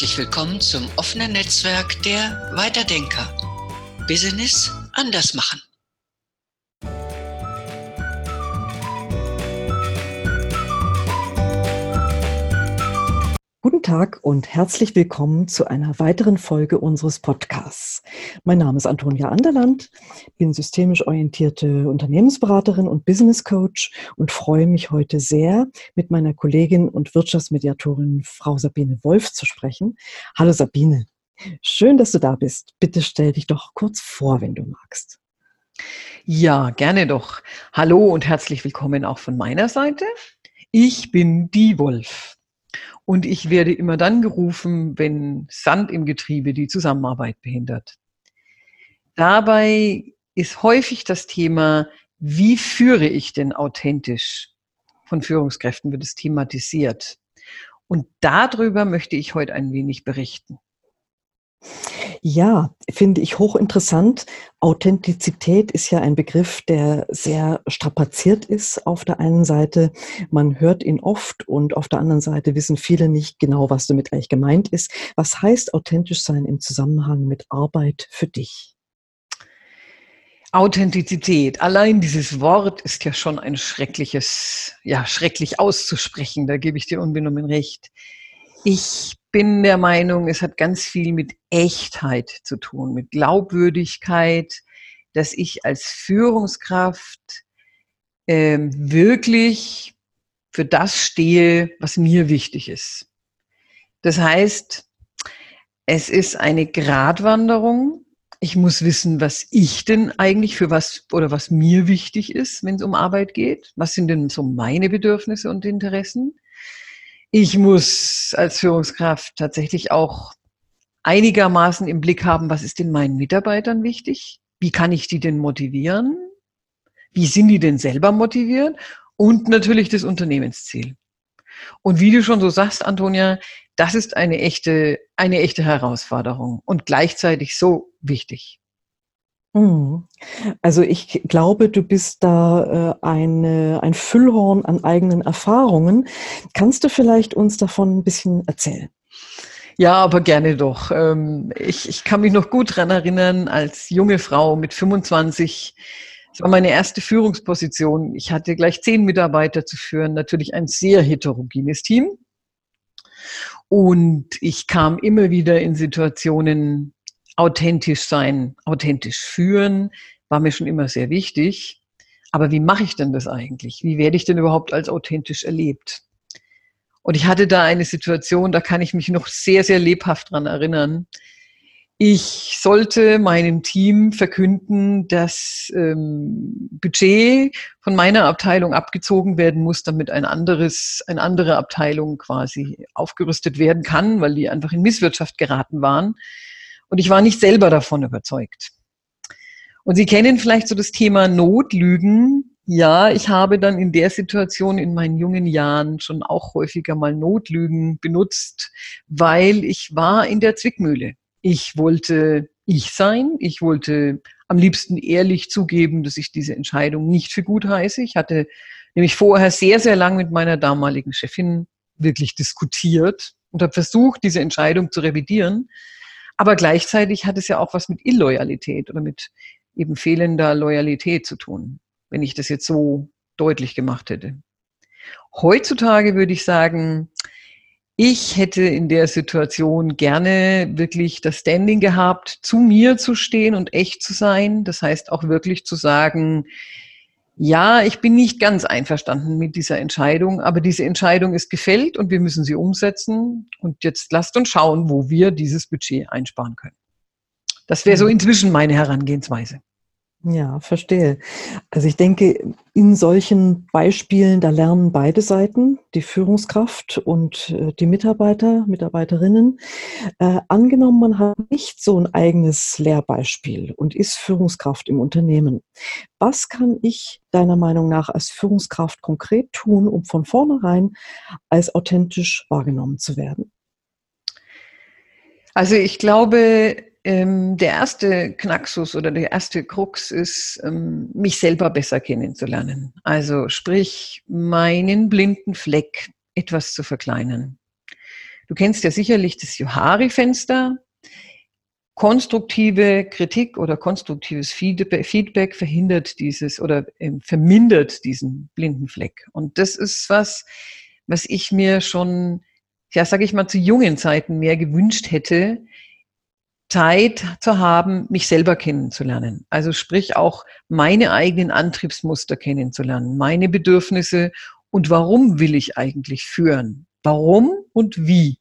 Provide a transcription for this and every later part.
Herzlich willkommen zum offenen Netzwerk der Weiterdenker. Business anders machen. Guten Tag und herzlich willkommen zu einer weiteren Folge unseres Podcasts. Mein Name ist Antonia Anderland, bin systemisch orientierte Unternehmensberaterin und Business Coach und freue mich heute sehr, mit meiner Kollegin und Wirtschaftsmediatorin Frau Sabine Wolf zu sprechen. Hallo Sabine, schön, dass du da bist. Bitte stell dich doch kurz vor, wenn du magst. Ja, gerne doch. Hallo und herzlich willkommen auch von meiner Seite. Ich bin die Wolf. Und ich werde immer dann gerufen, wenn Sand im Getriebe die Zusammenarbeit behindert. Dabei ist häufig das Thema, wie führe ich denn authentisch? Von Führungskräften wird es thematisiert. Und darüber möchte ich heute ein wenig berichten. Ja, finde ich hochinteressant. Authentizität ist ja ein Begriff, der sehr strapaziert ist auf der einen Seite. Man hört ihn oft und auf der anderen Seite wissen viele nicht genau, was damit eigentlich gemeint ist. Was heißt authentisch sein im Zusammenhang mit Arbeit für dich? Authentizität. Allein dieses Wort ist ja schon ein schreckliches, ja, schrecklich auszusprechen. Da gebe ich dir unbenommen recht. Ich bin der Meinung, es hat ganz viel mit Echtheit zu tun, mit Glaubwürdigkeit, dass ich als Führungskraft äh, wirklich für das stehe, was mir wichtig ist. Das heißt, es ist eine Gratwanderung. Ich muss wissen, was ich denn eigentlich für was oder was mir wichtig ist, wenn es um Arbeit geht. Was sind denn so meine Bedürfnisse und Interessen? Ich muss als Führungskraft tatsächlich auch einigermaßen im Blick haben, was ist denn meinen Mitarbeitern wichtig? Wie kann ich die denn motivieren? Wie sind die denn selber motiviert? Und natürlich das Unternehmensziel. Und wie du schon so sagst, Antonia, das ist eine echte, eine echte Herausforderung und gleichzeitig so wichtig. Mhm. Also ich glaube, du bist da äh, eine, ein Füllhorn an eigenen Erfahrungen. Kannst du vielleicht uns davon ein bisschen erzählen? Ja, aber gerne doch. Ähm, ich, ich kann mich noch gut dran erinnern, als junge Frau mit 25, das war meine erste Führungsposition. Ich hatte gleich zehn Mitarbeiter zu führen, natürlich ein sehr heterogenes Team. Und ich kam immer wieder in Situationen, authentisch sein, authentisch führen, war mir schon immer sehr wichtig. Aber wie mache ich denn das eigentlich? Wie werde ich denn überhaupt als authentisch erlebt? Und ich hatte da eine Situation, da kann ich mich noch sehr, sehr lebhaft dran erinnern. Ich sollte meinem Team verkünden, dass ähm, Budget von meiner Abteilung abgezogen werden muss, damit ein anderes, eine andere Abteilung quasi aufgerüstet werden kann, weil die einfach in Misswirtschaft geraten waren. Und ich war nicht selber davon überzeugt. Und Sie kennen vielleicht so das Thema Notlügen. Ja, ich habe dann in der Situation in meinen jungen Jahren schon auch häufiger mal Notlügen benutzt, weil ich war in der Zwickmühle. Ich wollte ich sein. Ich wollte am liebsten ehrlich zugeben, dass ich diese Entscheidung nicht für gut heiße. Ich hatte nämlich vorher sehr, sehr lang mit meiner damaligen Chefin wirklich diskutiert und habe versucht, diese Entscheidung zu revidieren. Aber gleichzeitig hat es ja auch was mit Illoyalität oder mit eben fehlender Loyalität zu tun, wenn ich das jetzt so deutlich gemacht hätte. Heutzutage würde ich sagen, ich hätte in der Situation gerne wirklich das Standing gehabt, zu mir zu stehen und echt zu sein. Das heißt auch wirklich zu sagen, ja, ich bin nicht ganz einverstanden mit dieser Entscheidung, aber diese Entscheidung ist gefällt und wir müssen sie umsetzen. Und jetzt lasst uns schauen, wo wir dieses Budget einsparen können. Das wäre so mhm. inzwischen meine Herangehensweise. Ja, verstehe. Also ich denke, in solchen Beispielen, da lernen beide Seiten, die Führungskraft und äh, die Mitarbeiter, Mitarbeiterinnen. Äh, angenommen, man hat nicht so ein eigenes Lehrbeispiel und ist Führungskraft im Unternehmen. Was kann ich deiner Meinung nach als Führungskraft konkret tun, um von vornherein als authentisch wahrgenommen zu werden? Also ich glaube, ähm, der erste Knacksus oder der erste Krux ist, ähm, mich selber besser kennenzulernen. Also sprich, meinen blinden Fleck etwas zu verkleinern. Du kennst ja sicherlich das Johari-Fenster. Konstruktive Kritik oder konstruktives Feedback verhindert dieses oder ähm, vermindert diesen blinden Fleck. Und das ist was, was ich mir schon, ja, sage ich mal, zu jungen Zeiten mehr gewünscht hätte, Zeit zu haben, mich selber kennenzulernen. Also sprich auch meine eigenen Antriebsmuster kennenzulernen, meine Bedürfnisse und warum will ich eigentlich führen? Warum und wie?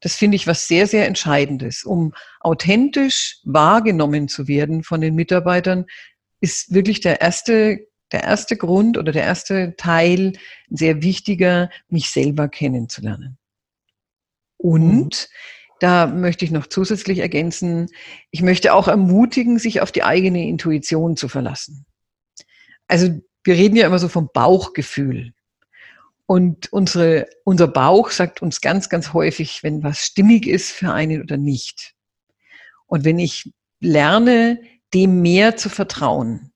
Das finde ich was sehr, sehr Entscheidendes. Um authentisch wahrgenommen zu werden von den Mitarbeitern, ist wirklich der erste, der erste Grund oder der erste Teil sehr wichtiger, mich selber kennenzulernen. Und mhm da möchte ich noch zusätzlich ergänzen, ich möchte auch ermutigen, sich auf die eigene Intuition zu verlassen. Also wir reden ja immer so vom Bauchgefühl. Und unsere, unser Bauch sagt uns ganz, ganz häufig, wenn was stimmig ist für einen oder nicht. Und wenn ich lerne, dem mehr zu vertrauen,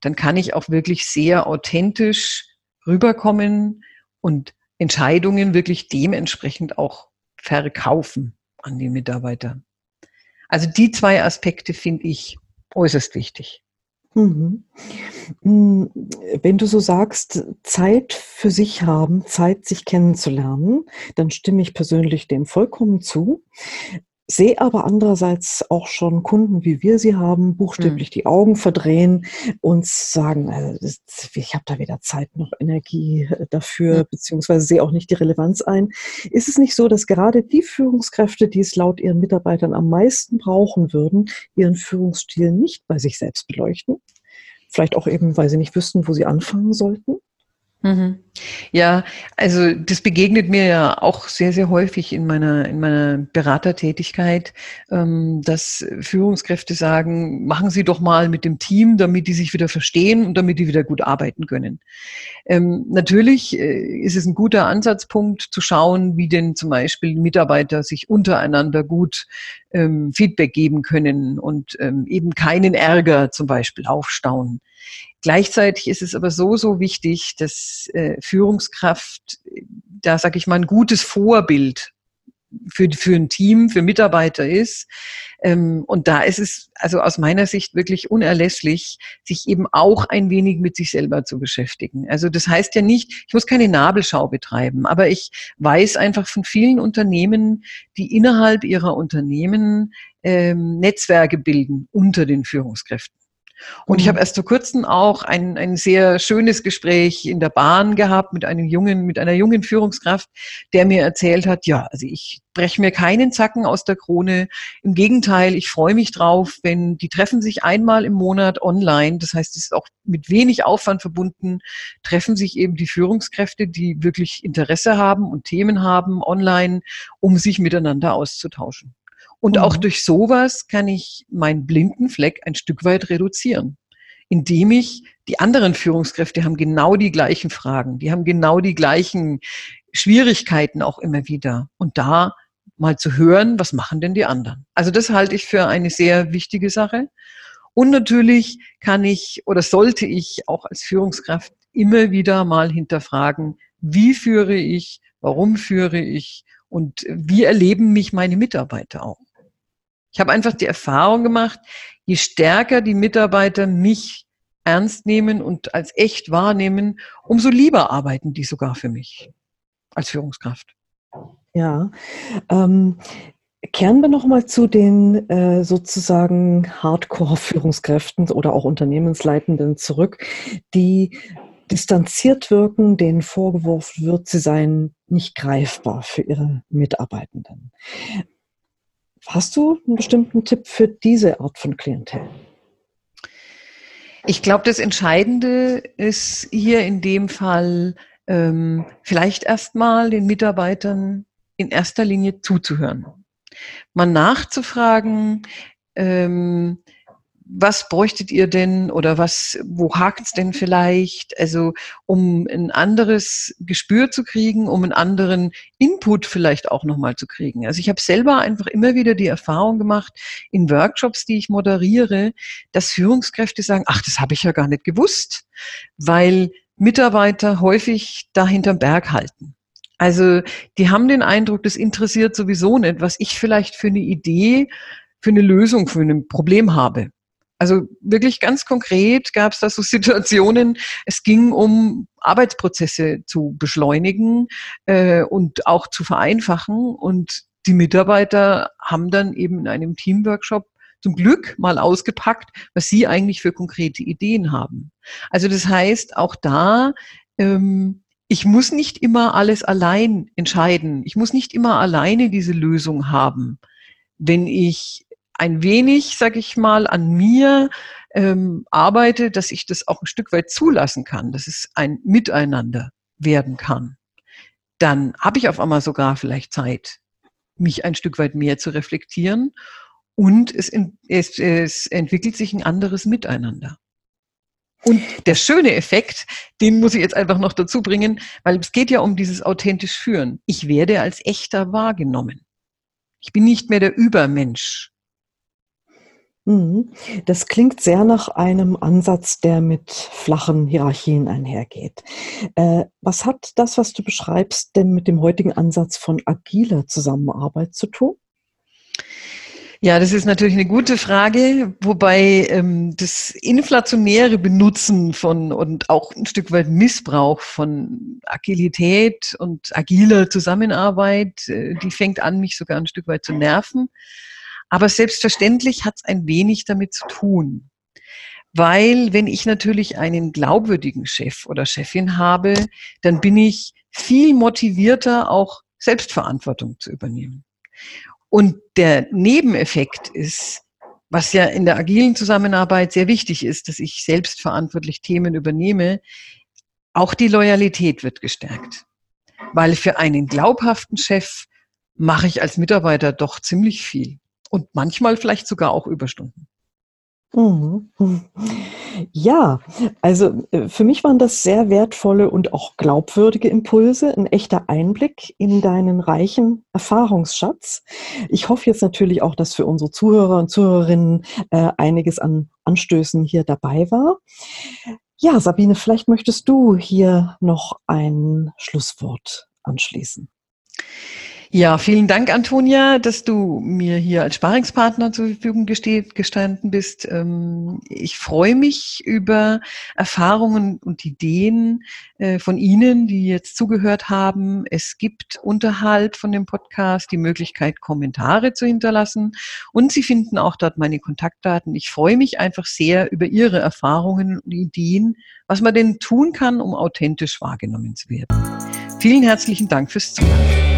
dann kann ich auch wirklich sehr authentisch rüberkommen und Entscheidungen wirklich dementsprechend auch verkaufen an die Mitarbeiter. Also die zwei Aspekte finde ich äußerst wichtig. Mhm. Mm, wenn du so sagst, Zeit für sich haben, Zeit sich kennenzulernen, dann stimme ich persönlich dem vollkommen zu sehe aber andererseits auch schon Kunden, wie wir sie haben, buchstäblich mhm. die Augen verdrehen und sagen, also ich habe da weder Zeit noch Energie äh, dafür, mhm. beziehungsweise sehe auch nicht die Relevanz ein. Ist es nicht so, dass gerade die Führungskräfte, die es laut ihren Mitarbeitern am meisten brauchen würden, ihren Führungsstil nicht bei sich selbst beleuchten? Vielleicht auch eben, weil sie nicht wüssten, wo sie anfangen sollten? Mhm. Ja, also das begegnet mir ja auch sehr, sehr häufig in meiner, in meiner Beratertätigkeit, ähm, dass Führungskräfte sagen, machen Sie doch mal mit dem Team, damit die sich wieder verstehen und damit die wieder gut arbeiten können. Ähm, natürlich äh, ist es ein guter Ansatzpunkt zu schauen, wie denn zum Beispiel Mitarbeiter sich untereinander gut ähm, Feedback geben können und eben keinen Ärger zum Beispiel aufstauen. Gleichzeitig ist es aber so, so wichtig, dass äh, Führungskraft, da sage ich mal, ein gutes Vorbild für, für ein Team, für Mitarbeiter ist. Ähm, und da ist es also aus meiner Sicht wirklich unerlässlich, sich eben auch ein wenig mit sich selber zu beschäftigen. Also das heißt ja nicht, ich muss keine Nabelschau betreiben, aber ich weiß einfach von vielen Unternehmen, die innerhalb ihrer Unternehmen ähm, Netzwerke bilden unter den Führungskräften. Und mhm. ich habe erst vor kurzem auch ein, ein sehr schönes Gespräch in der Bahn gehabt mit einem jungen, mit einer jungen Führungskraft, der mir erzählt hat, ja, also ich breche mir keinen Zacken aus der Krone. Im Gegenteil, ich freue mich drauf, wenn die treffen sich einmal im Monat online. Das heißt, es ist auch mit wenig Aufwand verbunden, treffen sich eben die Führungskräfte, die wirklich Interesse haben und Themen haben online, um sich miteinander auszutauschen. Und mhm. auch durch sowas kann ich meinen blinden Fleck ein Stück weit reduzieren, indem ich die anderen Führungskräfte haben genau die gleichen Fragen, die haben genau die gleichen Schwierigkeiten auch immer wieder. Und da mal zu hören, was machen denn die anderen? Also das halte ich für eine sehr wichtige Sache. Und natürlich kann ich oder sollte ich auch als Führungskraft immer wieder mal hinterfragen, wie führe ich, warum führe ich und wie erleben mich meine Mitarbeiter auch. Ich habe einfach die Erfahrung gemacht, je stärker die Mitarbeiter mich ernst nehmen und als echt wahrnehmen, umso lieber arbeiten die sogar für mich als Führungskraft. Ja, ähm, kehren wir nochmal zu den äh, sozusagen Hardcore-Führungskräften oder auch Unternehmensleitenden zurück, die distanziert wirken, denen vorgeworfen wird, sie seien nicht greifbar für ihre Mitarbeitenden. Hast du einen bestimmten Tipp für diese Art von Klientel? Ich glaube, das Entscheidende ist hier in dem Fall ähm, vielleicht erstmal den Mitarbeitern in erster Linie zuzuhören. Mal nachzufragen, ähm, was bräuchtet ihr denn oder was, wo hakt's denn vielleicht? Also um ein anderes Gespür zu kriegen, um einen anderen Input vielleicht auch nochmal zu kriegen. Also ich habe selber einfach immer wieder die Erfahrung gemacht in Workshops, die ich moderiere, dass Führungskräfte sagen, ach, das habe ich ja gar nicht gewusst, weil Mitarbeiter häufig da hinterm Berg halten. Also die haben den Eindruck, das interessiert sowieso nicht, was ich vielleicht für eine Idee, für eine Lösung für ein Problem habe. Also wirklich ganz konkret gab es da so Situationen, es ging um Arbeitsprozesse zu beschleunigen äh, und auch zu vereinfachen. Und die Mitarbeiter haben dann eben in einem Teamworkshop zum Glück mal ausgepackt, was sie eigentlich für konkrete Ideen haben. Also das heißt, auch da, ähm, ich muss nicht immer alles allein entscheiden. Ich muss nicht immer alleine diese Lösung haben. Wenn ich ein wenig, sag ich mal, an mir ähm, arbeite, dass ich das auch ein Stück weit zulassen kann, dass es ein Miteinander werden kann, dann habe ich auf einmal sogar vielleicht Zeit, mich ein Stück weit mehr zu reflektieren und es, es, es entwickelt sich ein anderes Miteinander. Und der schöne Effekt, den muss ich jetzt einfach noch dazu bringen, weil es geht ja um dieses authentisch Führen. Ich werde als echter wahrgenommen. Ich bin nicht mehr der Übermensch. Mhm. Das klingt sehr nach einem Ansatz, der mit flachen Hierarchien einhergeht. Äh, was hat das, was du beschreibst, denn mit dem heutigen Ansatz von agiler Zusammenarbeit zu tun? Ja, das ist natürlich eine gute Frage, wobei ähm, das inflationäre Benutzen von und auch ein Stück weit Missbrauch von Agilität und agiler Zusammenarbeit, äh, die fängt an, mich sogar ein Stück weit zu nerven. Aber selbstverständlich hat es ein wenig damit zu tun. Weil wenn ich natürlich einen glaubwürdigen Chef oder Chefin habe, dann bin ich viel motivierter, auch Selbstverantwortung zu übernehmen. Und der Nebeneffekt ist, was ja in der agilen Zusammenarbeit sehr wichtig ist, dass ich selbstverantwortlich Themen übernehme, auch die Loyalität wird gestärkt. Weil für einen glaubhaften Chef mache ich als Mitarbeiter doch ziemlich viel. Und manchmal vielleicht sogar auch Überstunden. Mhm. Ja, also äh, für mich waren das sehr wertvolle und auch glaubwürdige Impulse, ein echter Einblick in deinen reichen Erfahrungsschatz. Ich hoffe jetzt natürlich auch, dass für unsere Zuhörer und Zuhörerinnen äh, einiges an Anstößen hier dabei war. Ja, Sabine, vielleicht möchtest du hier noch ein Schlusswort anschließen. Ja, vielen Dank, Antonia, dass du mir hier als Sparingspartner zur Verfügung gestanden bist. Ähm, ich freue mich über Erfahrungen und Ideen äh, von Ihnen, die jetzt zugehört haben. Es gibt unterhalb von dem Podcast die Möglichkeit, Kommentare zu hinterlassen und Sie finden auch dort meine Kontaktdaten. Ich freue mich einfach sehr über Ihre Erfahrungen und Ideen, was man denn tun kann, um authentisch wahrgenommen zu werden. Vielen herzlichen Dank fürs Zuhören.